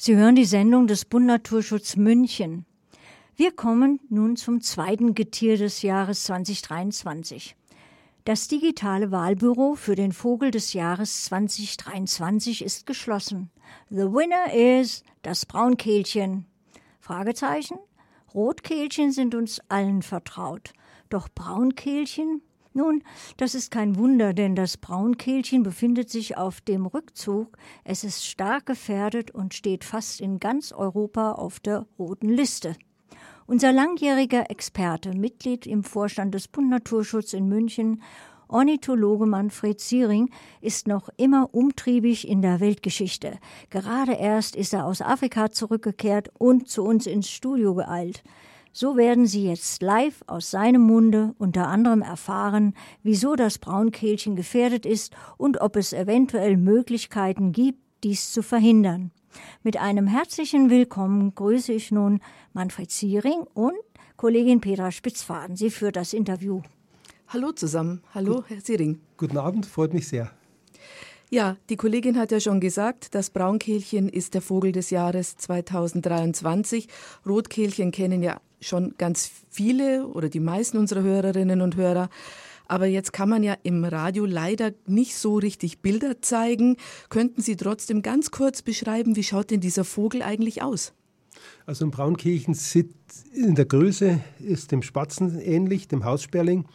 Sie hören die Sendung des Bund Naturschutz München. Wir kommen nun zum zweiten Getier des Jahres 2023. Das digitale Wahlbüro für den Vogel des Jahres 2023 ist geschlossen. The winner is das Braunkehlchen. Fragezeichen? Rotkehlchen sind uns allen vertraut. Doch Braunkehlchen? Nun, das ist kein Wunder, denn das Braunkehlchen befindet sich auf dem Rückzug. Es ist stark gefährdet und steht fast in ganz Europa auf der roten Liste. Unser langjähriger Experte, Mitglied im Vorstand des Bund Naturschutz in München, Ornithologe Manfred Ziering ist noch immer umtriebig in der Weltgeschichte. Gerade erst ist er aus Afrika zurückgekehrt und zu uns ins Studio geeilt. So werden Sie jetzt live aus seinem Munde unter anderem erfahren, wieso das Braunkehlchen gefährdet ist und ob es eventuell Möglichkeiten gibt, dies zu verhindern. Mit einem herzlichen Willkommen grüße ich nun Manfred Ziering und Kollegin Petra Spitzfaden. Sie führt das Interview. Hallo zusammen. Hallo, Herr Ziering. Guten Abend, freut mich sehr. Ja, die Kollegin hat ja schon gesagt, das Braunkehlchen ist der Vogel des Jahres 2023. Rotkehlchen kennen ja schon ganz viele oder die meisten unserer Hörerinnen und Hörer. Aber jetzt kann man ja im Radio leider nicht so richtig Bilder zeigen. Könnten Sie trotzdem ganz kurz beschreiben, wie schaut denn dieser Vogel eigentlich aus? Also ein Braunkehlchen in der Größe ist dem Spatzen ähnlich, dem Haussperling,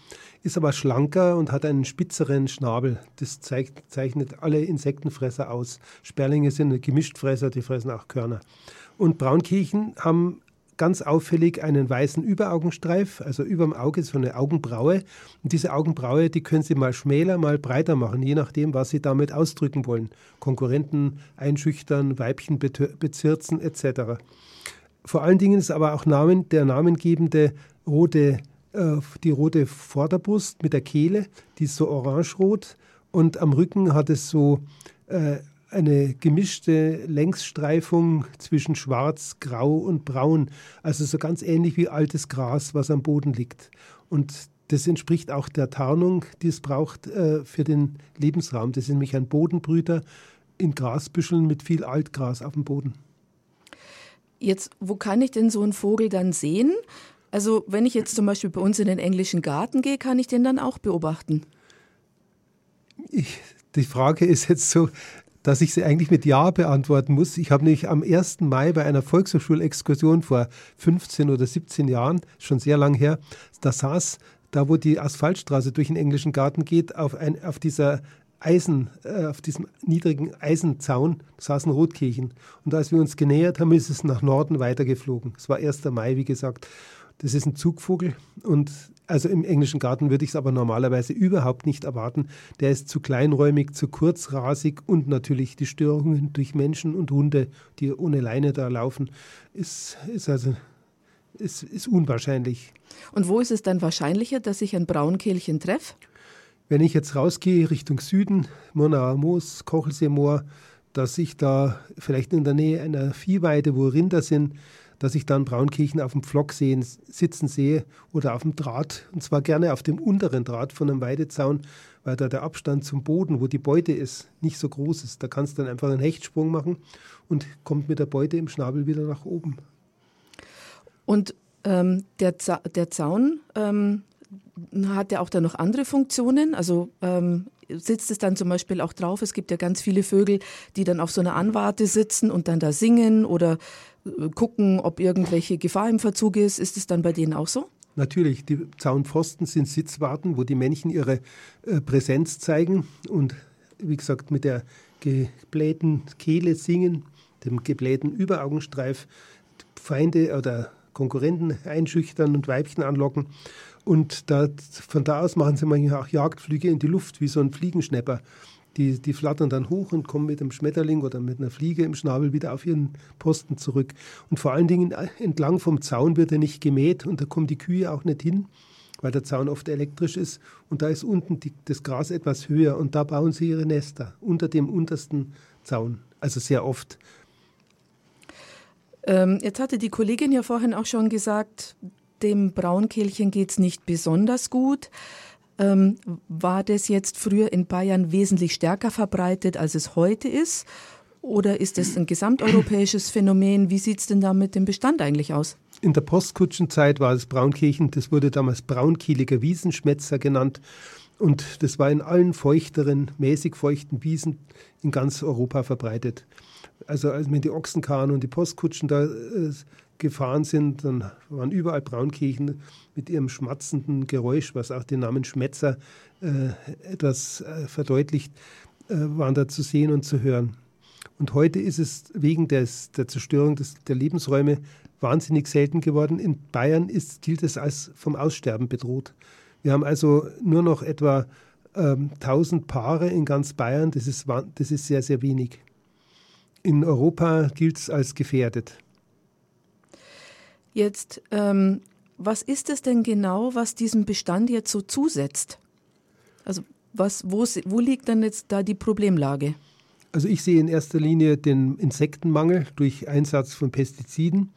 ist aber schlanker und hat einen spitzeren Schnabel. Das zeichnet alle Insektenfresser aus. Sperlinge sind Gemischtfresser, die fressen auch Körner. Und Braunkehlchen haben ganz auffällig einen weißen Überaugenstreif, also über dem Auge so eine Augenbraue. Und diese Augenbraue, die können Sie mal schmäler, mal breiter machen, je nachdem, was Sie damit ausdrücken wollen. Konkurrenten einschüchtern, Weibchen bezirzen etc. Vor allen Dingen ist aber auch Namen, der namengebende rote, äh, die rote Vorderbrust mit der Kehle, die ist so orangerot und am Rücken hat es so äh, eine gemischte Längsstreifung zwischen Schwarz, Grau und Braun. Also so ganz ähnlich wie altes Gras, was am Boden liegt. Und das entspricht auch der Tarnung, die es braucht äh, für den Lebensraum. Das ist nämlich ein Bodenbrüter in Grasbüscheln mit viel Altgras auf dem Boden. Jetzt, wo kann ich denn so einen Vogel dann sehen? Also, wenn ich jetzt zum Beispiel bei uns in den englischen Garten gehe, kann ich den dann auch beobachten? Ich, die Frage ist jetzt so, dass ich sie eigentlich mit Ja beantworten muss. Ich habe nämlich am 1. Mai bei einer Volkshochschulexkursion vor 15 oder 17 Jahren, schon sehr lang her, da saß, da wo die Asphaltstraße durch den englischen Garten geht, auf, ein, auf dieser Eisen, äh, auf diesem niedrigen Eisenzaun saßen Rotkehlchen. Und als wir uns genähert haben, ist es nach Norden weitergeflogen. Es war 1. Mai, wie gesagt. Das ist ein Zugvogel und also im englischen Garten würde ich es aber normalerweise überhaupt nicht erwarten. Der ist zu kleinräumig, zu kurzrasig und natürlich die Störungen durch Menschen und Hunde, die ohne Leine da laufen, ist, ist also ist, ist unwahrscheinlich. Und wo ist es dann wahrscheinlicher, dass ich ein Braunkehlchen treffe? Wenn ich jetzt rausgehe Richtung Süden, Monauer Moos, Kochelseemoor, dass ich da vielleicht in der Nähe einer Viehweide, wo Rinder sind, dass ich dann Braunkirchen auf dem Pflock sehen, sitzen sehe oder auf dem Draht. Und zwar gerne auf dem unteren Draht von einem Weidezaun, weil da der Abstand zum Boden, wo die Beute ist, nicht so groß ist. Da kannst du dann einfach einen Hechtsprung machen und kommt mit der Beute im Schnabel wieder nach oben. Und ähm, der, Za der Zaun ähm, hat ja auch da noch andere Funktionen. Also ähm, sitzt es dann zum Beispiel auch drauf. Es gibt ja ganz viele Vögel, die dann auf so einer Anwarte sitzen und dann da singen oder äh, gucken, ob irgendwelche Gefahr im Verzug ist. Ist es dann bei denen auch so? Natürlich, die Zaunpfosten sind Sitzwarten, wo die Männchen ihre äh, Präsenz zeigen und wie gesagt mit der geblähten Kehle singen, dem geblähten Überaugenstreif Feinde oder Konkurrenten einschüchtern und Weibchen anlocken. Und da, von da aus machen sie manchmal auch Jagdflüge in die Luft, wie so ein Fliegenschnepper. Die, die flattern dann hoch und kommen mit einem Schmetterling oder mit einer Fliege im Schnabel wieder auf ihren Posten zurück. Und vor allen Dingen äh, entlang vom Zaun wird er nicht gemäht und da kommen die Kühe auch nicht hin, weil der Zaun oft elektrisch ist. Und da ist unten die, das Gras etwas höher und da bauen sie ihre Nester unter dem untersten Zaun. Also sehr oft. Ähm, jetzt hatte die Kollegin ja vorhin auch schon gesagt, dem Braunkehlchen geht es nicht besonders gut. Ähm, war das jetzt früher in Bayern wesentlich stärker verbreitet, als es heute ist? oder ist es ein gesamteuropäisches Phänomen? Wie sieht es denn da mit dem Bestand eigentlich aus? In der Postkutschenzeit war es Braunkirchen, das wurde damals braunkieliger Wiesenschmätzer genannt. Und das war in allen feuchteren, mäßig feuchten Wiesen in ganz Europa verbreitet. Also als wir die Ochsenkahn und die Postkutschen da äh, gefahren sind, dann waren überall Braunkirchen mit ihrem schmatzenden Geräusch, was auch den Namen Schmetzer äh, etwas äh, verdeutlicht, äh, waren da zu sehen und zu hören. Und heute ist es wegen des, der Zerstörung des, der Lebensräume wahnsinnig selten geworden. In Bayern ist, gilt es als vom Aussterben bedroht. Wir haben also nur noch etwa ähm, 1000 Paare in ganz Bayern. Das ist, das ist sehr, sehr wenig. In Europa gilt es als gefährdet. Jetzt, ähm, was ist es denn genau, was diesem Bestand jetzt so zusetzt? Also was, wo, wo liegt dann jetzt da die Problemlage? Also ich sehe in erster Linie den Insektenmangel durch Einsatz von Pestiziden.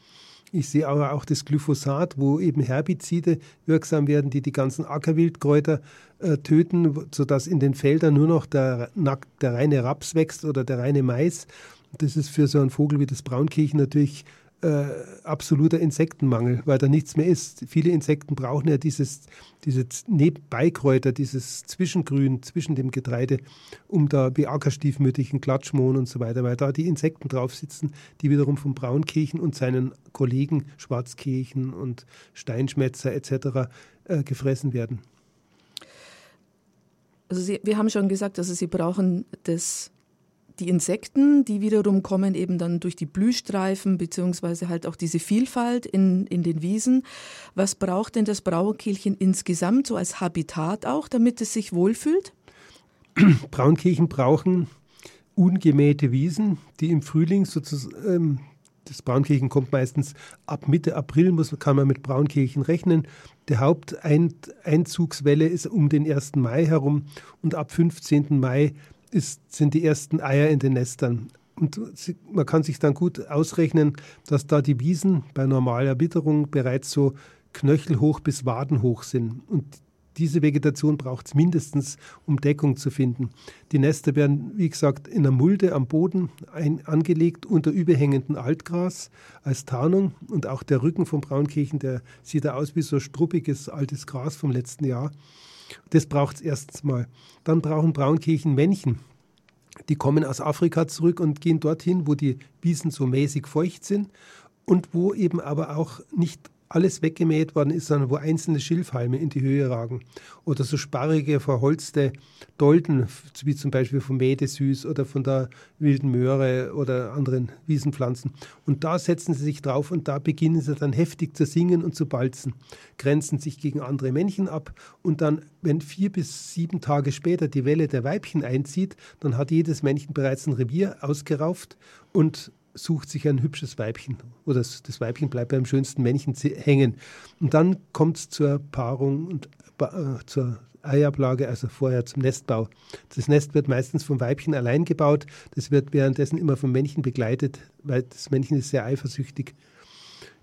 Ich sehe aber auch das Glyphosat, wo eben Herbizide wirksam werden, die die ganzen Ackerwildkräuter äh, töten, sodass in den Feldern nur noch der, der reine Raps wächst oder der reine Mais. Das ist für so einen Vogel wie das Braunkirchen natürlich äh, absoluter Insektenmangel, weil da nichts mehr ist. Viele Insekten brauchen ja dieses, diese Beikräuter, dieses Zwischengrün zwischen dem Getreide, um da wie Ackerstiefmüttigen, Klatschmohn und so weiter, weil da die Insekten drauf sitzen, die wiederum vom Braunkirchen und seinen Kollegen Schwarzkirchen und Steinschmetzer etc. Äh, gefressen werden. Also Sie, wir haben schon gesagt, also Sie brauchen das die Insekten, die wiederum kommen eben dann durch die Blühstreifen beziehungsweise halt auch diese Vielfalt in, in den Wiesen. Was braucht denn das Braunkehlchen insgesamt so als Habitat auch, damit es sich wohlfühlt? Braunkehlchen brauchen ungemähte Wiesen, die im Frühling sozusagen, ähm, das Braunkehlchen kommt meistens ab Mitte April, muss, kann man mit Braunkehlchen rechnen. Die Haupteinzugswelle ist um den 1. Mai herum und ab 15. Mai ist, sind die ersten Eier in den Nestern. Und man kann sich dann gut ausrechnen, dass da die Wiesen bei normaler Witterung bereits so knöchelhoch bis wadenhoch sind. Und diese Vegetation braucht es mindestens, um Deckung zu finden. Die Nester werden, wie gesagt, in der Mulde am Boden ein, angelegt unter überhängendem Altgras als Tarnung. Und auch der Rücken vom Braunkirchen, der sieht da aus wie so struppiges altes Gras vom letzten Jahr. Das braucht es erstens mal. Dann brauchen Braunkirchen Männchen. Die kommen aus Afrika zurück und gehen dorthin, wo die Wiesen so mäßig feucht sind und wo eben aber auch nicht alles weggemäht worden ist, sondern wo einzelne Schilfhalme in die Höhe ragen. Oder so sparrige, verholzte Dolden, wie zum Beispiel vom Mädesüß oder von der wilden Möhre oder anderen Wiesenpflanzen. Und da setzen sie sich drauf und da beginnen sie dann heftig zu singen und zu balzen, grenzen sich gegen andere Männchen ab und dann, wenn vier bis sieben Tage später die Welle der Weibchen einzieht, dann hat jedes Männchen bereits ein Revier ausgerauft und sucht sich ein hübsches Weibchen oder das, Weibchen bleibt beim schönsten Männchen hängen. Und dann kommt es zur Paarung und äh, zur Eiablage, also vorher zum Nestbau. Das Nest wird meistens vom Weibchen allein gebaut. Das wird währenddessen immer vom Männchen begleitet, weil das Männchen ist sehr eifersüchtig.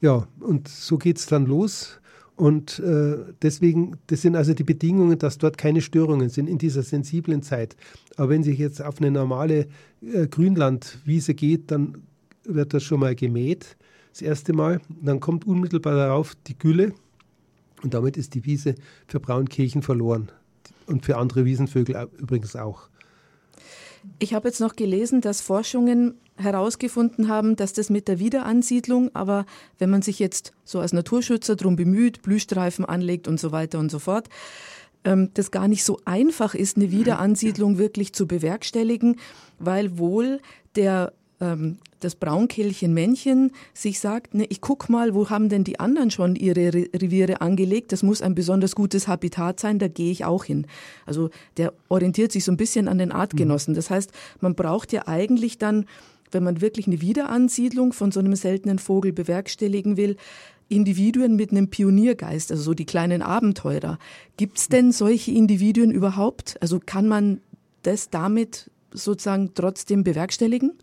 Ja, und so geht es dann los. Und äh, deswegen, das sind also die Bedingungen, dass dort keine Störungen sind in dieser sensiblen Zeit. Aber wenn sich jetzt auf eine normale äh, Grünlandwiese geht, dann wird das schon mal gemäht, das erste Mal. Dann kommt unmittelbar darauf die Gülle und damit ist die Wiese für Braunkirchen verloren und für andere Wiesenvögel übrigens auch. Ich habe jetzt noch gelesen, dass Forschungen herausgefunden haben, dass das mit der Wiederansiedlung, aber wenn man sich jetzt so als Naturschützer darum bemüht, Blühstreifen anlegt und so weiter und so fort, ähm, das gar nicht so einfach ist, eine Wiederansiedlung wirklich zu bewerkstelligen, weil wohl der ähm, das Braunkehlchen-Männchen sich sagt, ne, ich guck mal, wo haben denn die anderen schon ihre Reviere angelegt? Das muss ein besonders gutes Habitat sein, da gehe ich auch hin. Also der orientiert sich so ein bisschen an den Artgenossen. Das heißt, man braucht ja eigentlich dann, wenn man wirklich eine Wiederansiedlung von so einem seltenen Vogel bewerkstelligen will, Individuen mit einem Pioniergeist, also so die kleinen Abenteurer. Gibt es denn solche Individuen überhaupt? Also kann man das damit sozusagen trotzdem bewerkstelligen?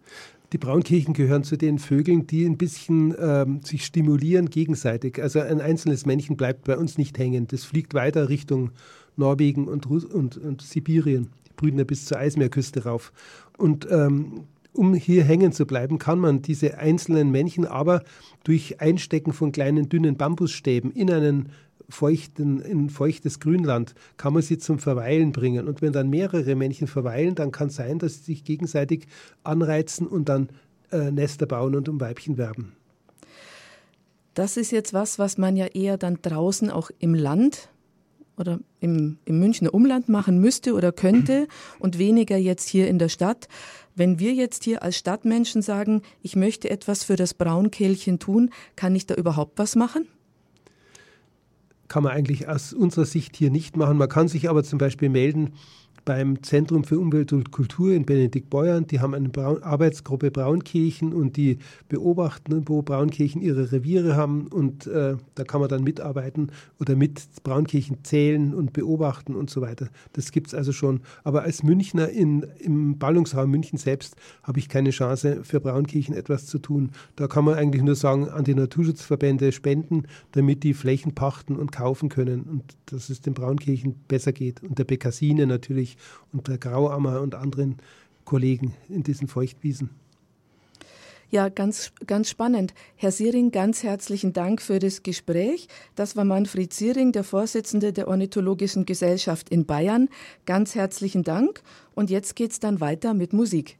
Die Braunkirchen gehören zu den Vögeln, die ein bisschen ähm, sich stimulieren gegenseitig. Also ein einzelnes Männchen bleibt bei uns nicht hängen. Das fliegt weiter Richtung Norwegen und, Russ und, und Sibirien. Die brüten ja bis zur Eismeerküste rauf. Und ähm, um hier hängen zu bleiben, kann man diese einzelnen Männchen aber durch Einstecken von kleinen dünnen Bambusstäben in einen feuchten, in feuchtes Grünland kann man sie zum Verweilen bringen. Und wenn dann mehrere Männchen verweilen, dann kann es sein, dass sie sich gegenseitig anreizen und dann äh, Nester bauen und um Weibchen werben. Das ist jetzt was, was man ja eher dann draußen auch im Land oder im, im Münchner Umland machen müsste oder könnte und weniger jetzt hier in der Stadt. Wenn wir jetzt hier als Stadtmenschen sagen, ich möchte etwas für das Braunkehlchen tun, kann ich da überhaupt was machen? Kann man eigentlich aus unserer Sicht hier nicht machen. Man kann sich aber zum Beispiel melden beim Zentrum für Umwelt und Kultur in Benediktbeuern. Die haben eine Braun Arbeitsgruppe Braunkirchen und die beobachten, wo Braunkirchen ihre Reviere haben und äh, da kann man dann mitarbeiten oder mit Braunkirchen zählen und beobachten und so weiter. Das gibt es also schon. Aber als Münchner in, im Ballungsraum München selbst habe ich keine Chance, für Braunkirchen etwas zu tun. Da kann man eigentlich nur sagen, an die Naturschutzverbände spenden, damit die Flächen pachten und kaufen können und dass es den Braunkirchen besser geht. Und der Bekassine natürlich Der Grauammer und anderen Kollegen in diesen Feuchtwiesen. Ja, ganz, ganz spannend. Herr Siering, ganz herzlichen Dank für das Gespräch. Das war Manfred Siering, der Vorsitzende der Ornithologischen Gesellschaft in Bayern. Ganz herzlichen Dank. Und jetzt geht's dann weiter mit Musik.